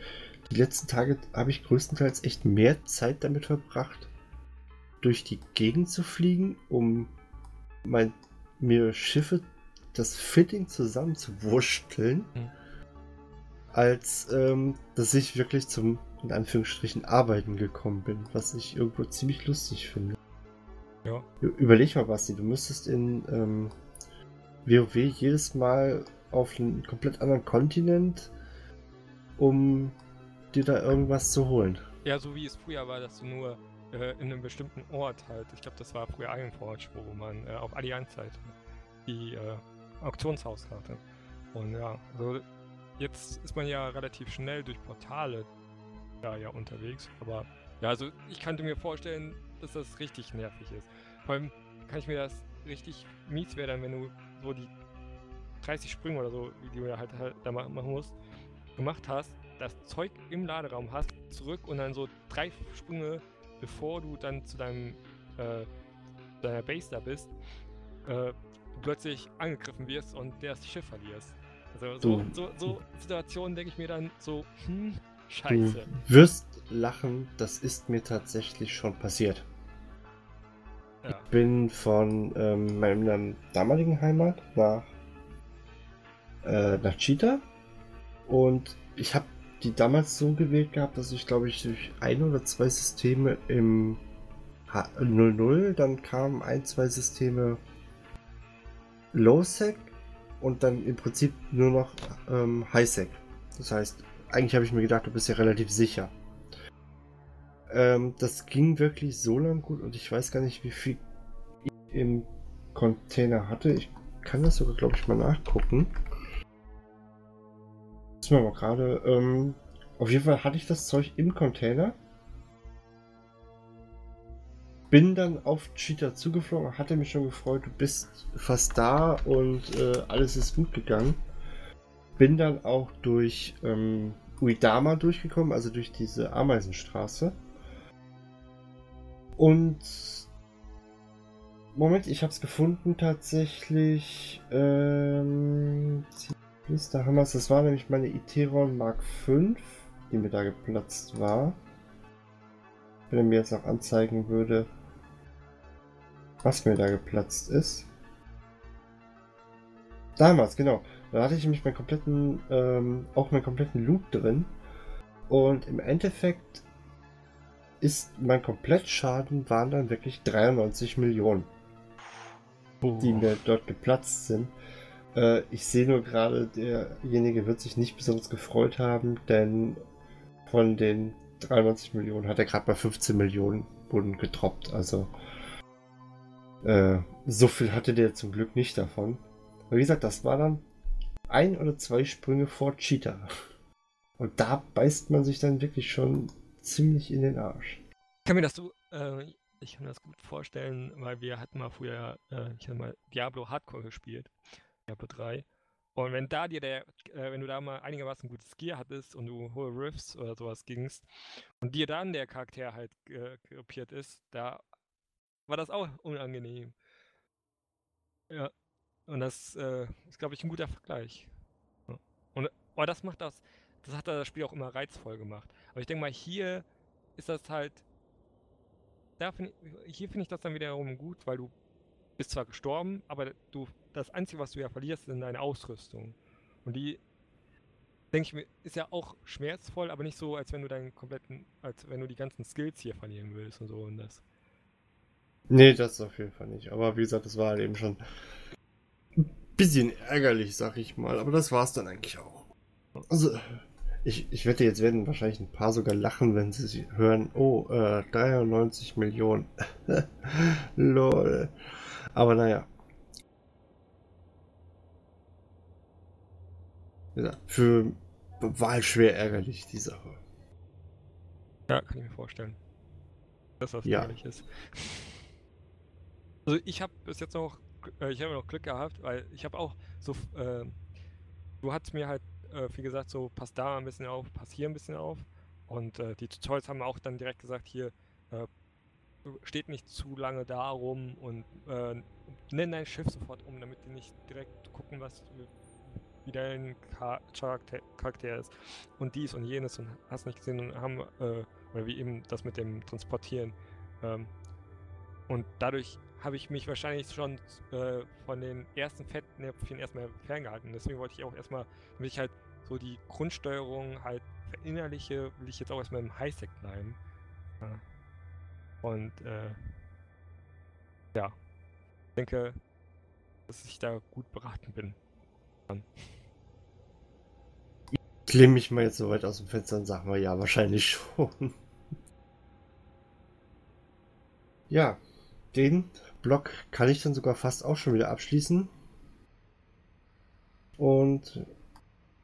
die letzten Tage habe ich größtenteils echt mehr Zeit damit verbracht, durch die Gegend zu fliegen, um mein, mir Schiffe, das Fitting zusammenzuwurschteln, mhm. als ähm, dass ich wirklich zum, in Anführungsstrichen, Arbeiten gekommen bin, was ich irgendwo ziemlich lustig finde. Ja. Überleg mal, Basti, du müsstest in ähm, WoW jedes Mal auf einen komplett anderen Kontinent, um dir da irgendwas zu holen. Ja, so wie es früher war, dass du nur äh, in einem bestimmten Ort halt, ich glaube, das war früher Ironforge, wo man äh, auf Allianz-Seite die äh, Auktionshaus hatte. Und ja, also jetzt ist man ja relativ schnell durch Portale da ja unterwegs, aber ja, also ich könnte mir vorstellen, dass das richtig nervig ist. Vor allem kann ich mir das richtig mies werden, wenn du so die 30 Sprünge oder so, die du halt, halt da machen musst, gemacht hast, das Zeug im Laderaum hast, zurück und dann so drei Sprünge, bevor du dann zu deinem äh, deiner Base da bist, äh, plötzlich angegriffen wirst und das Schiff verlierst. Also so, so, so Situationen denke ich mir dann so, hm, scheiße. Du wirst lachen, das ist mir tatsächlich schon passiert. Ja. Ich bin von ähm, meiner damaligen Heimat nach, äh, nach Cheetah und ich habe die damals so gewählt gehabt, dass ich glaube ich durch ein oder zwei Systeme im H 00, dann kamen ein, zwei Systeme Low-Sec und dann im Prinzip nur noch ähm, High-Sec. Das heißt, eigentlich habe ich mir gedacht, du bist ja relativ sicher. Ähm, das ging wirklich so lang gut und ich weiß gar nicht, wie viel ich im Container hatte. Ich kann das sogar, glaube ich, mal nachgucken. Müssen wir mal gerade. Ähm, auf jeden Fall hatte ich das Zeug im Container. Bin dann auf Cheetah zugeflogen, hatte mich schon gefreut, du bist fast da und äh, alles ist gut gegangen. Bin dann auch durch ähm, Uidama durchgekommen, also durch diese Ameisenstraße. Und Moment, ich habe es gefunden tatsächlich. Ähm, da haben wir es. Das war nämlich meine Iteron Mark 5, die mir da geplatzt war. Wenn er mir jetzt auch anzeigen würde, was mir da geplatzt ist. Damals, genau. Da hatte ich nämlich meinen kompletten, ähm, auch meinen kompletten Loot drin. Und im Endeffekt ist mein Komplettschaden waren dann wirklich 93 Millionen, oh. die mir dort geplatzt sind. Äh, ich sehe nur gerade, derjenige wird sich nicht besonders gefreut haben, denn von den 93 Millionen hat er gerade mal 15 Millionen wurden getroppt. Also äh, so viel hatte der zum Glück nicht davon. Aber wie gesagt, das war dann ein oder zwei Sprünge vor Cheetah. Und da beißt man sich dann wirklich schon ziemlich in den Arsch. Ich kann mir das so, äh, ich kann mir das gut vorstellen, weil wir hatten mal früher, äh, ich hatte mal Diablo Hardcore gespielt, Diablo 3. Und wenn da dir der, äh, wenn du da mal einigermaßen gutes Gear hattest und du hohe Riffs oder sowas gingst und dir dann der Charakter halt äh, ist, da war das auch unangenehm. Ja. Und das äh, ist, glaube ich, ein guter Vergleich. Und aber das macht das, das hat das Spiel auch immer reizvoll gemacht. Aber ich denke mal, hier ist das halt. Da find, hier finde ich das dann wiederum gut, weil du bist zwar gestorben, aber du das Einzige, was du ja verlierst, sind deine Ausrüstung. Und die, denke ich mir, ist ja auch schmerzvoll, aber nicht so, als wenn du deinen kompletten, als wenn du die ganzen Skills hier verlieren willst und so und das. Nee, das auf jeden Fall nicht. Aber wie gesagt, das war halt eben schon ein bisschen ärgerlich, sag ich mal. Aber das war es dann eigentlich auch. Also, ich, ich wette, jetzt werden wahrscheinlich ein paar sogar lachen, wenn sie hören, oh, äh, 93 Millionen. Lol. Aber naja. Ja, für war halt schwer ärgerlich, die Sache. Ja, kann ich mir vorstellen. Dass das Ja. ärgerlich ist. Also ich habe bis jetzt noch, äh, ich habe noch Glück gehabt, weil ich habe auch so, äh, du hast mir halt, äh, wie gesagt, so pass da ein bisschen auf, pass hier ein bisschen auf. Und äh, die Tutorials haben auch dann direkt gesagt, hier äh, steht nicht zu lange da rum und äh, nenn dein Schiff sofort um, damit die nicht direkt gucken, was wie dein Cha- Charakter, Charakter ist. Und dies und jenes und hast nicht gesehen und haben, äh, oder wie eben das mit dem Transportieren. Ähm, und dadurch habe ich mich wahrscheinlich schon äh, von den ersten Fettnäpfchen erstmal ferngehalten. Deswegen wollte ich auch erstmal, damit ich halt so die Grundsteuerung halt verinnerliche, will ich jetzt auch erstmal im Highsec bleiben. Ja. Und äh, ja, ich denke, dass ich da gut beraten bin. Ich lehne mich mal jetzt so weit aus dem Fenster und sag mal, ja, wahrscheinlich schon. Ja, den Block kann ich dann sogar fast auch schon wieder abschließen. Und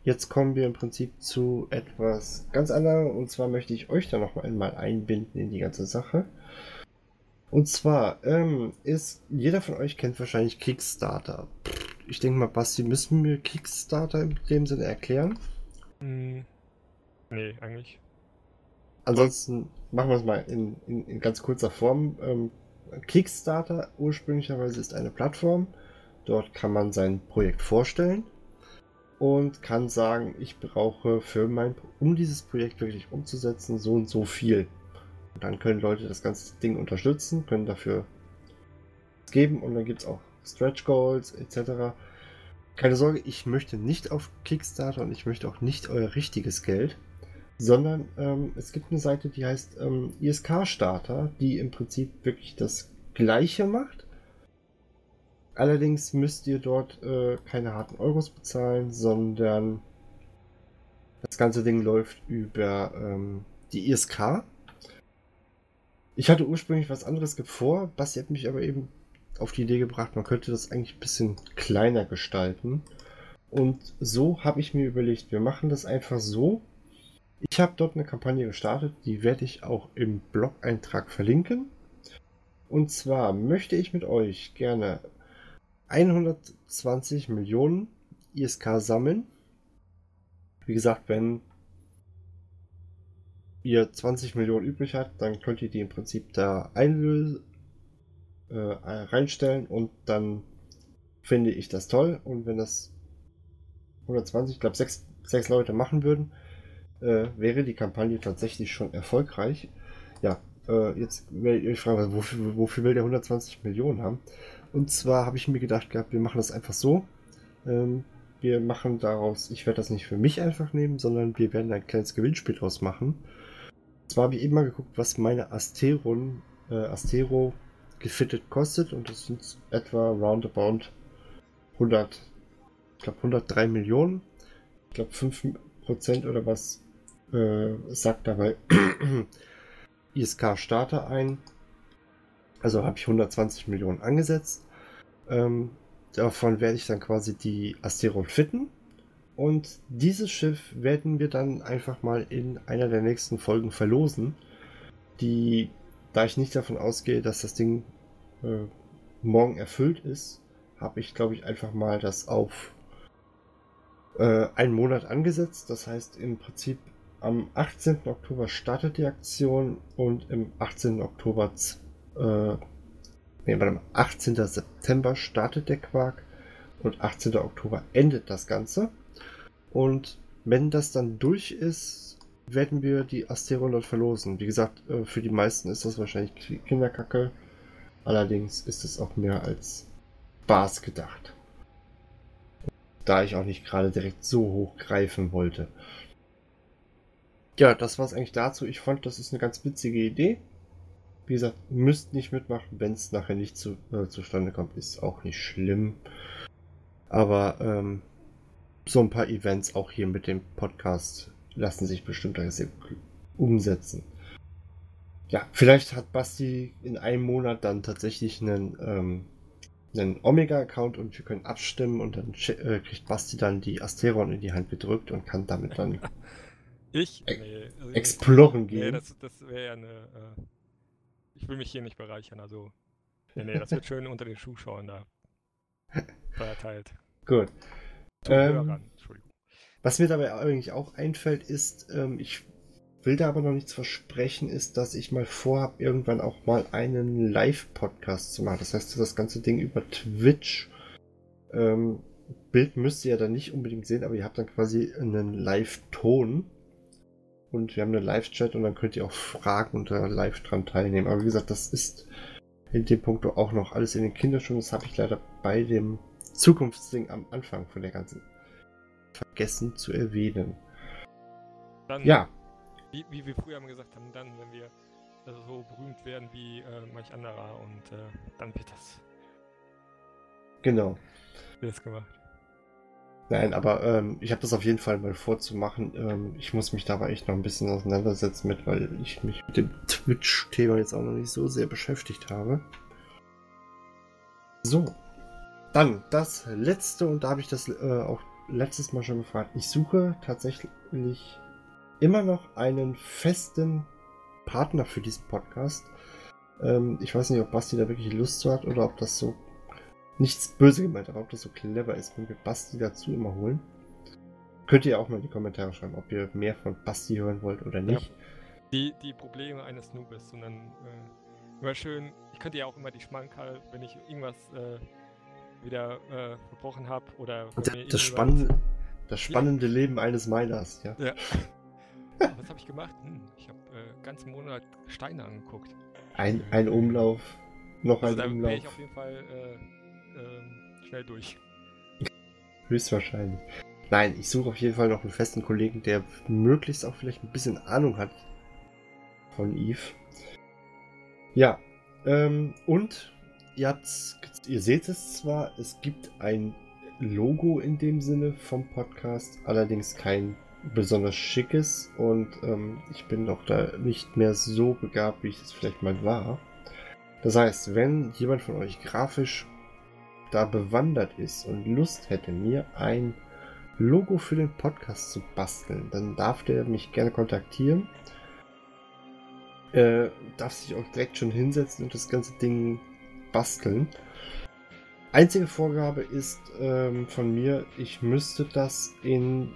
jetzt kommen wir im Prinzip zu etwas ganz anderem. Und zwar möchte ich euch da noch einmal einbinden in die ganze Sache. Und zwar ähm, ist, jeder von euch kennt wahrscheinlich Kickstarter. Ich denke mal, Basti, müssen wir Kickstarter in dem Sinne erklären? Hm, nee, eigentlich. Ansonsten machen wir es mal in, in, in ganz kurzer Form. Ähm, Kickstarter ursprünglicherweise ist eine Plattform. Dort kann man sein Projekt vorstellen und kann sagen, ich brauche für mein, um dieses Projekt wirklich umzusetzen, so und so viel. Und dann können Leute das ganze Ding unterstützen, können dafür geben und dann gibt es auch Stretch Goals etc. Keine Sorge, ich möchte nicht auf Kickstarter und ich möchte auch nicht euer richtiges Geld sondern ähm, es gibt eine Seite, die heißt ähm, ISK Starter, die im Prinzip wirklich das Gleiche macht. Allerdings müsst ihr dort äh, keine harten Euros bezahlen, sondern das ganze Ding läuft über ähm, die ISK. Ich hatte ursprünglich was anderes vor, Basti hat mich aber eben auf die Idee gebracht, man könnte das eigentlich ein bisschen kleiner gestalten. Und so habe ich mir überlegt, wir machen das einfach so, ich habe dort eine Kampagne gestartet, die werde ich auch im Blog-Eintrag verlinken. Und zwar möchte ich mit euch gerne 120 Millionen ISK sammeln. Wie gesagt, wenn ihr 20 Millionen übrig habt, dann könnt ihr die im Prinzip da einlösen, äh, reinstellen und dann finde ich das toll. Und wenn das 120, ich glaube, sechs, sechs Leute machen würden, äh, wäre die Kampagne tatsächlich schon erfolgreich. Ja, äh, jetzt werde ich euch fragen, wofür, wofür will der 120 Millionen haben? Und zwar habe ich mir gedacht gehabt, wir machen das einfach so. Ähm, wir machen daraus, ich werde das nicht für mich einfach nehmen, sondern wir werden ein kleines Gewinnspiel draus machen. Und zwar habe ich eben mal geguckt, was meine Asteron, äh, Astero gefittet kostet und das sind etwa roundabout 100, ich glaube 103 Millionen. Ich glaube 5% oder was äh, sagt dabei ISK Starter ein. Also habe ich 120 Millionen angesetzt. Ähm, davon werde ich dann quasi die Asteron fitten. Und dieses Schiff werden wir dann einfach mal in einer der nächsten Folgen verlosen. Die, da ich nicht davon ausgehe, dass das Ding äh, morgen erfüllt ist, habe ich, glaube ich, einfach mal das auf äh, einen Monat angesetzt. Das heißt im Prinzip am 18. Oktober startet die Aktion und im 18. Oktober, äh, nee, warte mal, 18. September startet der Quark und 18. Oktober endet das Ganze. Und wenn das dann durch ist, werden wir die Asteroid verlosen. Wie gesagt, äh, für die meisten ist das wahrscheinlich Kinderkacke. Allerdings ist es auch mehr als Spaß gedacht. Da ich auch nicht gerade direkt so hoch greifen wollte. Ja, das war es eigentlich dazu. Ich fand, das ist eine ganz witzige Idee. Wie gesagt, müsst nicht mitmachen, wenn es nachher nicht zu, äh, zustande kommt, ist auch nicht schlimm. Aber ähm, so ein paar Events auch hier mit dem Podcast lassen sich bestimmt umsetzen. Ja, vielleicht hat Basti in einem Monat dann tatsächlich einen, ähm, einen Omega-Account und wir können abstimmen und dann äh, kriegt Basti dann die Asteron in die Hand gedrückt und kann damit dann ich? Nee, also exploren gehen. Nee, das, das wäre ja eine. Äh, ich will mich hier nicht bereichern, also. Nee, nee, das wird schön unter den Zuschauern da verteilt. Gut. Ähm, was mir dabei eigentlich auch einfällt, ist, ähm, ich will da aber noch nichts versprechen, ist, dass ich mal vorhabe, irgendwann auch mal einen Live-Podcast zu machen. Das heißt, das ganze Ding über Twitch. Ähm, Bild müsst ihr ja dann nicht unbedingt sehen, aber ihr habt dann quasi einen Live-Ton. Und wir haben einen Live-Chat und dann könnt ihr auch Fragen und da live dran teilnehmen. Aber wie gesagt, das ist in dem Punkt auch noch alles in den Kinderschuhen. Das habe ich leider bei dem Zukunftsding am Anfang von der ganzen vergessen zu erwähnen. Dann, ja. Wie, wie wir früher mal gesagt haben, dann, wenn wir also so berühmt werden wie äh, manch anderer und äh, dann wird das. Genau. Wird das gemacht. Nein, aber ähm, ich habe das auf jeden Fall mal vorzumachen. Ähm, ich muss mich dabei echt noch ein bisschen auseinandersetzen mit, weil ich mich mit dem Twitch-Thema jetzt auch noch nicht so sehr beschäftigt habe. So. Dann das letzte, und da habe ich das äh, auch letztes Mal schon gefragt. Ich suche tatsächlich immer noch einen festen Partner für diesen Podcast. Ähm, ich weiß nicht, ob Basti da wirklich Lust zu hat oder ob das so nichts böse gemeint, aber ob das so clever ist, wenn wir Basti dazu immer holen. Könnt ihr auch mal in die Kommentare schreiben, ob ihr mehr von Basti hören wollt oder nicht. Ja. Die, die Probleme eines Noobs, sondern äh, immer schön, ich könnte ja auch immer die Schmankerl, wenn ich irgendwas äh, wieder äh, verbrochen habe oder das, spannende, das spannende Leben eines Miners, ja. ja. Was habe ich gemacht? Hm, ich habe äh, ganzen Monat Steine angeguckt. Ein, ein Umlauf, noch also ein Umlauf. Da ich auf jeden Fall äh, äh, schnell durch. Höchstwahrscheinlich. Nein, ich suche auf jeden Fall noch einen festen Kollegen, der möglichst auch vielleicht ein bisschen Ahnung hat von Eve. Ja, ähm, und ihr habt's, ihr seht es zwar, es gibt ein Logo in dem Sinne vom Podcast, allerdings kein besonders schickes und ähm, ich bin auch da nicht mehr so begabt, wie ich es vielleicht mal war. Das heißt, wenn jemand von euch grafisch da bewandert ist und Lust hätte, mir ein Logo für den Podcast zu basteln, dann darf der mich gerne kontaktieren. Äh, darf sich auch direkt schon hinsetzen und das ganze Ding basteln. Einzige Vorgabe ist ähm, von mir, ich müsste das in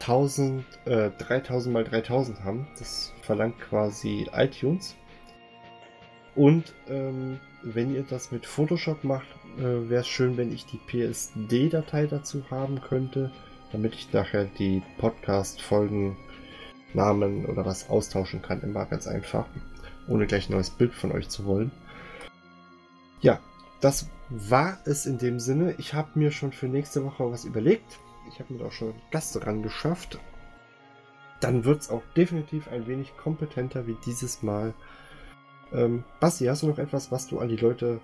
1000, äh, 3000 mal 3000 haben. Das verlangt quasi iTunes. Und ähm, wenn ihr das mit Photoshop macht, äh, wäre es schön, wenn ich die PSD-Datei dazu haben könnte, damit ich nachher die Podcast-Folgen, Namen oder was austauschen kann. Immer ganz einfach, ohne gleich ein neues Bild von euch zu wollen. Ja, das war es in dem Sinne. Ich habe mir schon für nächste Woche was überlegt. Ich habe mir auch schon Gast dran geschafft. Dann wird es auch definitiv ein wenig kompetenter wie dieses Mal. Ähm, Basti, hast du noch etwas, was du an die Leute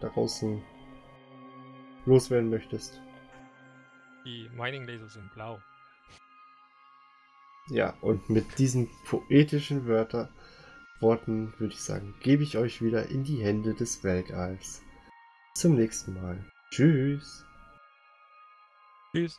da draußen loswerden möchtest? Die Mining-Laser sind blau. Ja, und mit diesen poetischen Wörtern Worten würde ich sagen, gebe ich euch wieder in die Hände des Weltalls. Zum nächsten Mal. Tschüss. Tschüss.